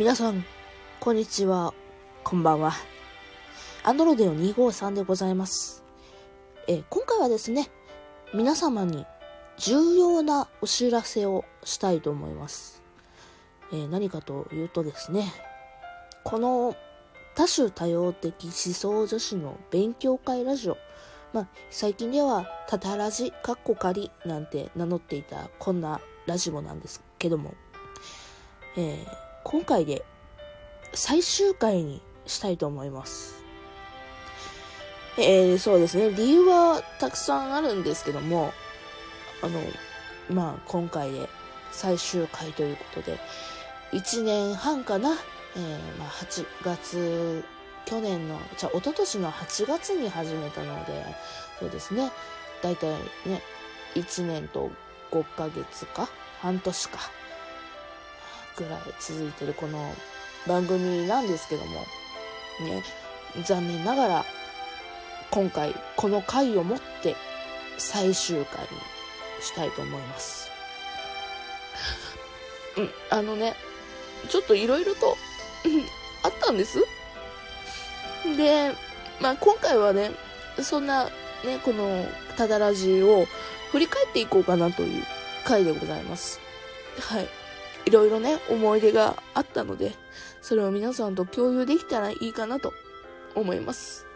皆さん、こんにちは、こんばんは。アンドロデオ253でございます。え今回はですね、皆様に重要なお知らせをしたいと思います。え何かというとですね、この多種多様的思想女子の勉強会ラジオ、まあ、最近では、タタラジ、カッコ仮なんて名乗っていたこんなラジオなんですけども、えー今回で最終回にしたいと思います。えーそうですね、理由はたくさんあるんですけども、あの、まあ、今回で最終回ということで、1年半かな、えーまあ、8月、去年の、じゃあ、一昨年の8月に始めたので、そうですね、だいたいね、1年と5ヶ月か、半年か、ぐらい続いてるこの番組なんですけども、ね、残念ながら、今回、この回をもって最終回にしたいと思います。うん、あのね、ちょっといろいろと、あったんです。で、まあ今回はね、そんな、ね、この、ただラジを振り返っていこうかなという回でございます。はい。いろいろね、思い出があったので、それを皆さんと共有できたらいいかなと思います。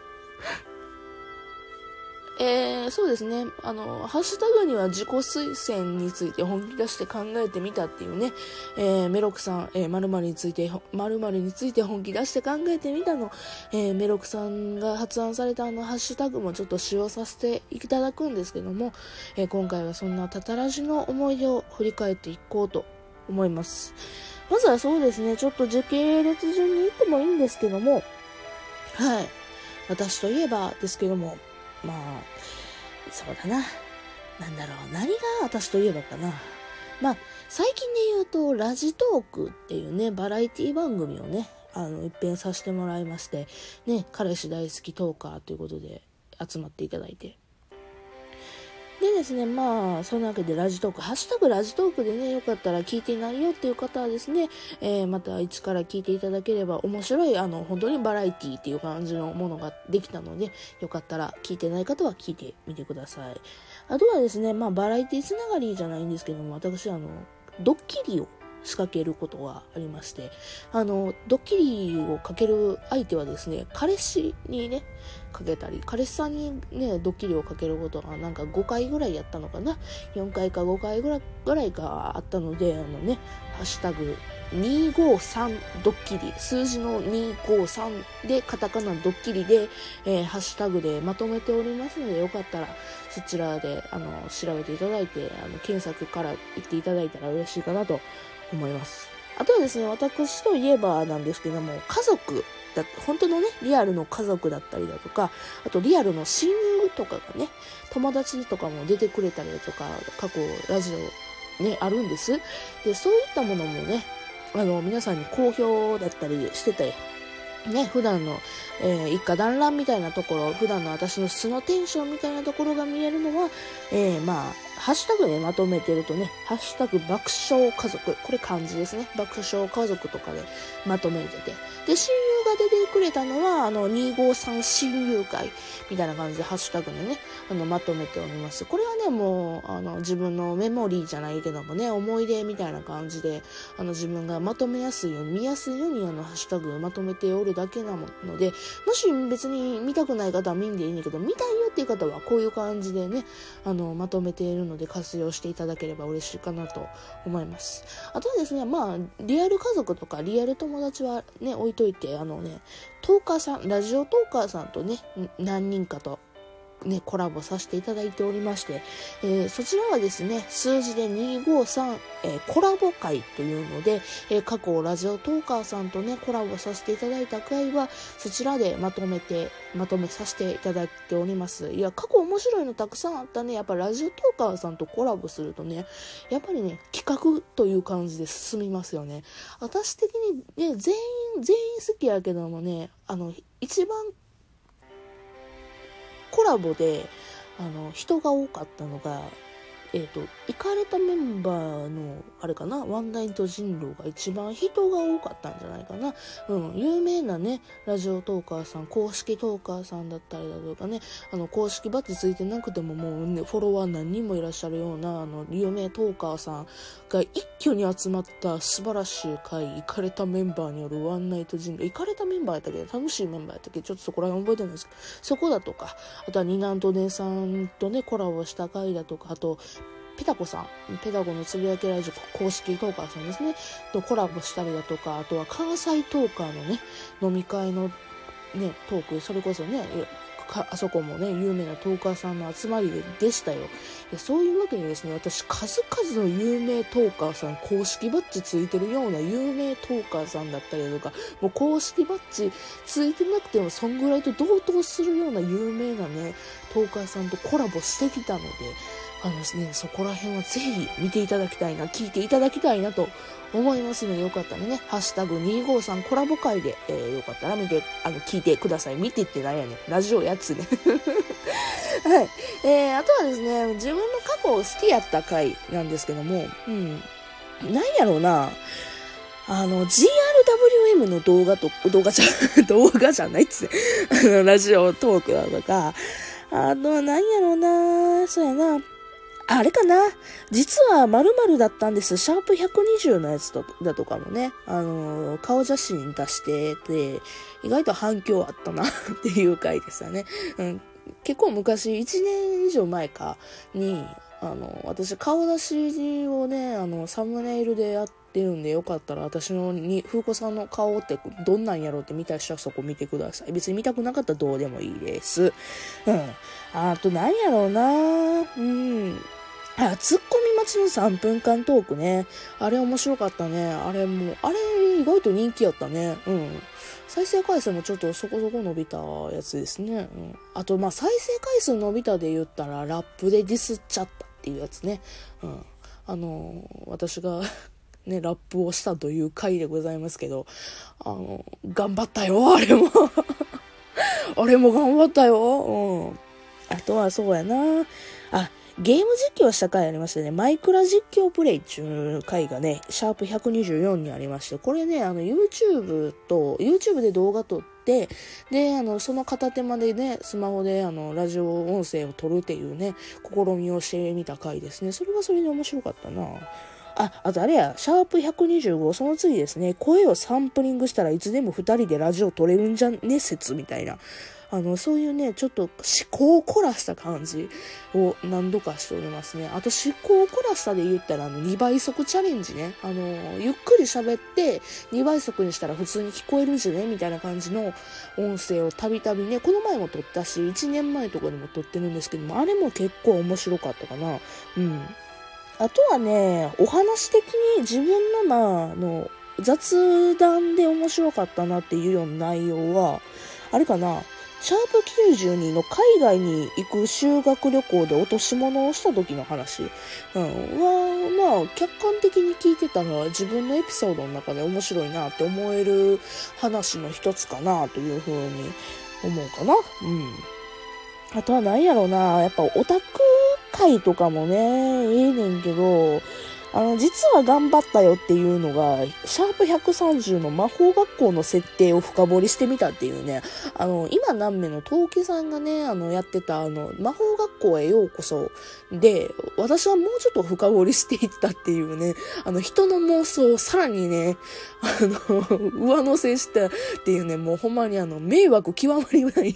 えー、そうですね。あの、ハッシュタグには自己推薦について本気出して考えてみたっていうね、えー、メロクさん、えー、〇〇について、〇〇について本気出して考えてみたの、えー、メロクさんが発案されたあのハッシュタグもちょっと使用させていただくんですけども、えー今回はそんなタタラジの思い出を振り返っていこうと思います。まずはそうですね、ちょっと時系列順に行ってもいいんですけども、はい。私といえばですけども、まあ、そうだな。なんだろう、何が私といえばかな。まあ、最近で言うと、ラジトークっていうね、バラエティ番組をね、あの、一遍させてもらいまして、ね、彼氏大好きトーカーということで集まっていただいて。でですね、まあ、そんなわけでラジトーク、ハッシュタグラジトークでね、よかったら聞いていないよっていう方はですね、えーまた一から聞いていただければ面白い、あの、本当にバラエティっていう感じのものができたので、よかったら聞いてない方は聞いてみてください。あとはですね、まあ、バラエティつながりじゃないんですけども、私、あの、ドッキリを仕掛けることがありまして、あの、ドッキリをかける相手はですね、彼氏にね、かけたり、彼氏さんにね、ドッキリをかけることがなんか5回ぐらいやったのかな？4回か5回ぐらいぐらいかあったので、あのね、ハッシュタグ253ドッキリ、数字の253でカタカナドッキリで、えーハッシュタグでまとめておりますので、よかったらそちらであの調べていただいて、あの検索から言っていただいたら嬉しいかなと思います。あとはですね、私といえばなんですけども、家族だ本当のね、リアルの家族だったりだとか、あとリアルの親友とかがね、友達とかも出てくれたりだとか、過去ラジオね、あるんです。で、そういったものもね、あの、皆さんに好評だったりしてて、ね、普段の、えー一家団らんみたいなところ、普段の私の素のテンションみたいなところが見えるのは、えーまあ、ハッシュタグでまとめてるとね、ハッシュタグ爆笑家族、これ漢字ですね。爆笑家族とかでまとめてて。で、親友が出てくれたのは、あの、253親友会みたいな感じでハッシュタグでね、あの、まとめております。これはね、もう、あの、自分のメモリーじゃないけどもね、思い出みたいな感じで、あの、自分がまとめやすいように、見やすいように、あの、ハッシュタグをまとめておるだけなので、もし別に見たくない方は見んでいいんだけど、見たいよっていう方はこういう感じでね、あの、まとめているので活用していただければ嬉しいかなと思います。あとはですね、まあ、リアル家族とかリアル友達はね、置いといて、あのね、トーカーさん、ラジオトーカーさんとね、何人かと、ね、コラボさせていただいておりまして、えーそちらはですね、数字で253、えーコラボ会というので、えー過去ラジオトーカーさんとね、コラボさせていただいた回は、そちらでまとめて、まとめさせていただいております。いや、過去面白いのたくさんあったね。やっぱラジオトーカーさんとコラボするとね、やっぱりね、企画という感じで進みますよね。私的にね、全員、全員好きやけどもね、あの、一番コラボで、あの、人が多かったのが、えっ、ー、と、行かれたメンバーの、あれかな、ワンナイト人狼が一番人が多かったんじゃないかな。うん、有名なね、ラジオトーカーさん、公式トーカーさんだったりだとかね、あの、公式バッジついてなくてももうね、フォロワー何人もいらっしゃるような、あの、有名トーカーさんが一挙に集まった素晴らしい回、行かれたメンバーによるワンナイト人狼、行かれたメンバーやったけ？ど、楽しいメンバーやったけ？ど、ちょっとそこら辺覚えてないですけど、そこだとか、あとはニナントネさんとね、コラボした回だとか、あと、ペタコさん、ペタコのつぶやきラジオ公式トーカーさんですね、とコラボしたりだとか、あとは関西トーカーのね、飲み会のね、トーク、それこそね、あそこもね、有名なトーカーさんの集まりでしたよ。でそういうわけでですね、私、数々の有名トーカーさん、公式バッジついてるような有名トーカーさんだったりとか、もう公式バッジついてなくても、そんぐらいと同等するような有名なね、トーカーさんとコラボしてきたので、あのですね、そこら辺はぜひ見ていただきたいな、聞いていただきたいなと思いますので、よかったらね、ハッシュタグ253コラボ会で、えー、よかったら見て、あの、聞いてください。見てってなんやねん。ラジオやつね。はい。えー、あとはですね、自分の過去好きやった回なんですけども、うん。なんやろうな、あの、GRWM の動画と、動画じゃ、動画じゃないっつって、あの、ラジオトークだとか、あとは何やろうな、そうやな、あれかな実は〇〇だったんです。シャープ120のやつだとかもね、あのー、顔写真出してて、意外と反響あったなっていう回でしたね。うん、結構昔、1年以上前かに、あの、私顔出しをね、あの、サムネイルでやってるんでよかったら私のに、風子さんの顔ってどんなんやろうって見た人はそこ見てください。別に見たくなかったらどうでもいいです。うん。あと何やろうなうん。ツッコミ待ちの3分間トークね。あれ面白かったね。あれもう、あれ意外と人気やったね。うん。再生回数もちょっとそこそこ伸びたやつですね。うん。あと、ま、再生回数伸びたで言ったら、ラップでディスっちゃったっていうやつね。うん。あの、私が ね、ラップをしたという回でございますけど、あの、頑張ったよ、あれも あれも頑張ったよ。うん。あとはそうやな。あ、ゲーム実況した回ありましてね、マイクラ実況プレイっていう回がね、シャープ124にありまして、これね、あの YouTube と、YouTube で動画撮って、で、あの、その片手間でね、スマホであの、ラジオ音声を撮るっていうね、試みをしてみた回ですね。それはそれで面白かったな。あ、あとあれや、シャープ125、その次ですね、声をサンプリングしたらいつでも二人でラジオ撮れるんじゃね説みたいな。あの、そういうね、ちょっと思考を凝らした感じを何度かしておりますね。あと思考を凝らしたで言ったら、あの、2倍速チャレンジね。あの、ゆっくり喋って、2倍速にしたら普通に聞こえるんじゃね？みたいな感じの音声をたびたびね、この前も撮ったし、1年前とかでも撮ってるんですけども、あれも結構面白かったかな。うん。あとはね、お話的に自分の、まあ、の、雑談で面白かったなっていうような内容は、あれかな、シャープ92の海外に行く修学旅行で落とし物をした時の話、うん、は、まあ、客観的に聞いてたのは自分のエピソードの中で面白いなって思える話の一つかなというふうに思うかな。うん。あとは何やろうな、やっぱオタク会とかもね、ええねんけど、あの、実は頑張ったよっていうのが、シャープ130の魔法学校の設定を深掘りしてみたっていうね、あの、今何名の東家さんがね、あの、やってた、あの、魔法学校へようこそで、私はもうちょっと深掘りしていったっていうね、あの、人の妄想をさらにね、あの、上乗せしたっていうね、もうほんまにあの、迷惑極まりない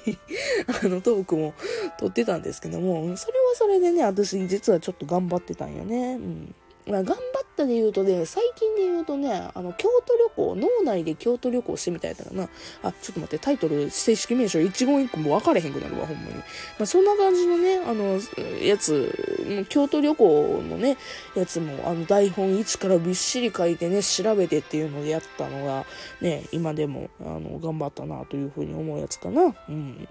あの、トークも撮ってたんですけども、それはそれでね、私実はちょっと頑張ってたんよね。うん、ま頑張ったで言うとね、最近で言うとね、あの、京都旅行、脳内で京都旅行してみたいだな。あ、ちょっと待って、タイトル、正式名称、一言一句も分かれへんくなるわ、ほんまに。まあ、そんな感じのね、あの、やつ、京都旅行のね、やつも、あの、台本1からびっしり書いてね、調べてっていうのでやったのが、ね、今でも、あの、頑張ったな、というふうに思うやつかな。うん。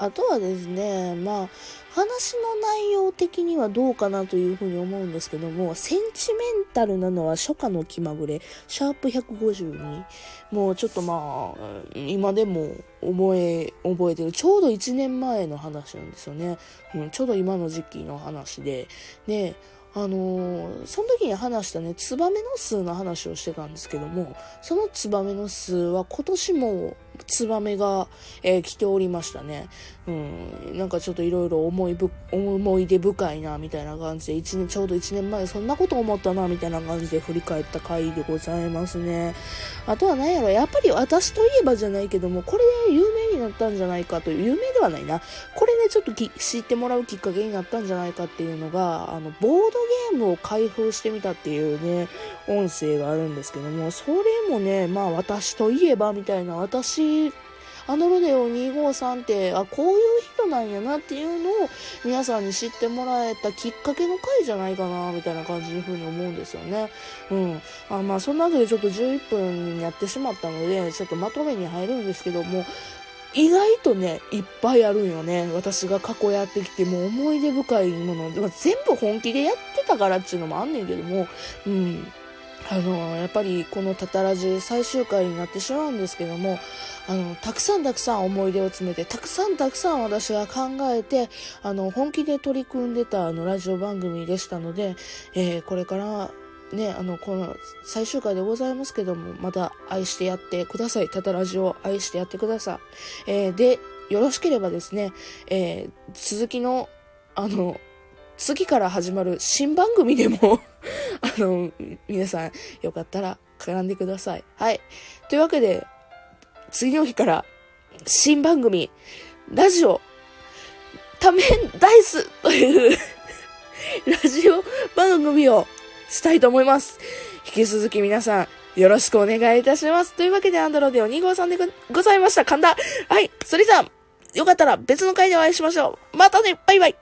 あとはですね、まあ、話の内容的にはどうかなというふうに思うんですけども、センチメンタルなのは初夏の気まぐれ、シャープ152。もうちょっとまあ、今でも覚え、覚えてる。ちょうど1年前の話なんですよね。うん、ちょうど今の時期の話で。で、あのー、その時に話したね、ツバメの巣の話をしてたんですけども、そのツバメの巣は今年もツバメが、えー、来ておりましたね。うん、なんかちょっといろいろ思いぶ、思い出深いな、みたいな感じで、一年、ちょうど1年前そんなこと思ったな、みたいな感じで振り返った回でございますね。あとは何やろ、やっぱり私といえばじゃないけども、これで有名になったんじゃないかという、有名ではないな。これでちょっと知ってもらうきっかけになったんじゃないかっていうのが、あの、ボードゲームを開封してみたっていうね、音声があるんですけども、それもね、まあ私といえばみたいな、私あのロデオ253って、あ、こういう人なんやなっていうのを皆さんに知ってもらえたきっかけの回じゃないかな、みたいな感じにふうに思うんですよね。うん。あまあ、そんなわけでちょっと11分になってしまったので、ちょっとまとめに入るんですけども、意外とね、いっぱいあるんよね。私が過去やってきて、もう思い出深いもの。でも全部本気でやってたからっていうのもあんねんけども、うん。あの、やっぱりこのタタラジ最終回になってしまうんですけども、あの、たくさんたくさん思い出を詰めて、たくさんたくさん私が考えて、あの、本気で取り組んでたあの、ラジオ番組でしたので、えー、これからね、あの、この最終回でございますけども、また愛してやってください。タタラジオ愛してやってください。えー、で、よろしければですね、えー、続きの、あの、次から始まる新番組でも あの、皆さん、よかったら絡んでください。はい。というわけで、次の日から新番組、ラジオ、多面ダイスという ラジオ番組をしたいと思います。引き続き皆さん、よろしくお願いいたします。というわけで、アンドロデオ2号さんでございました。神田。はい。それじゃあ、よかったら別の回でお会いしましょう。またねバイバイ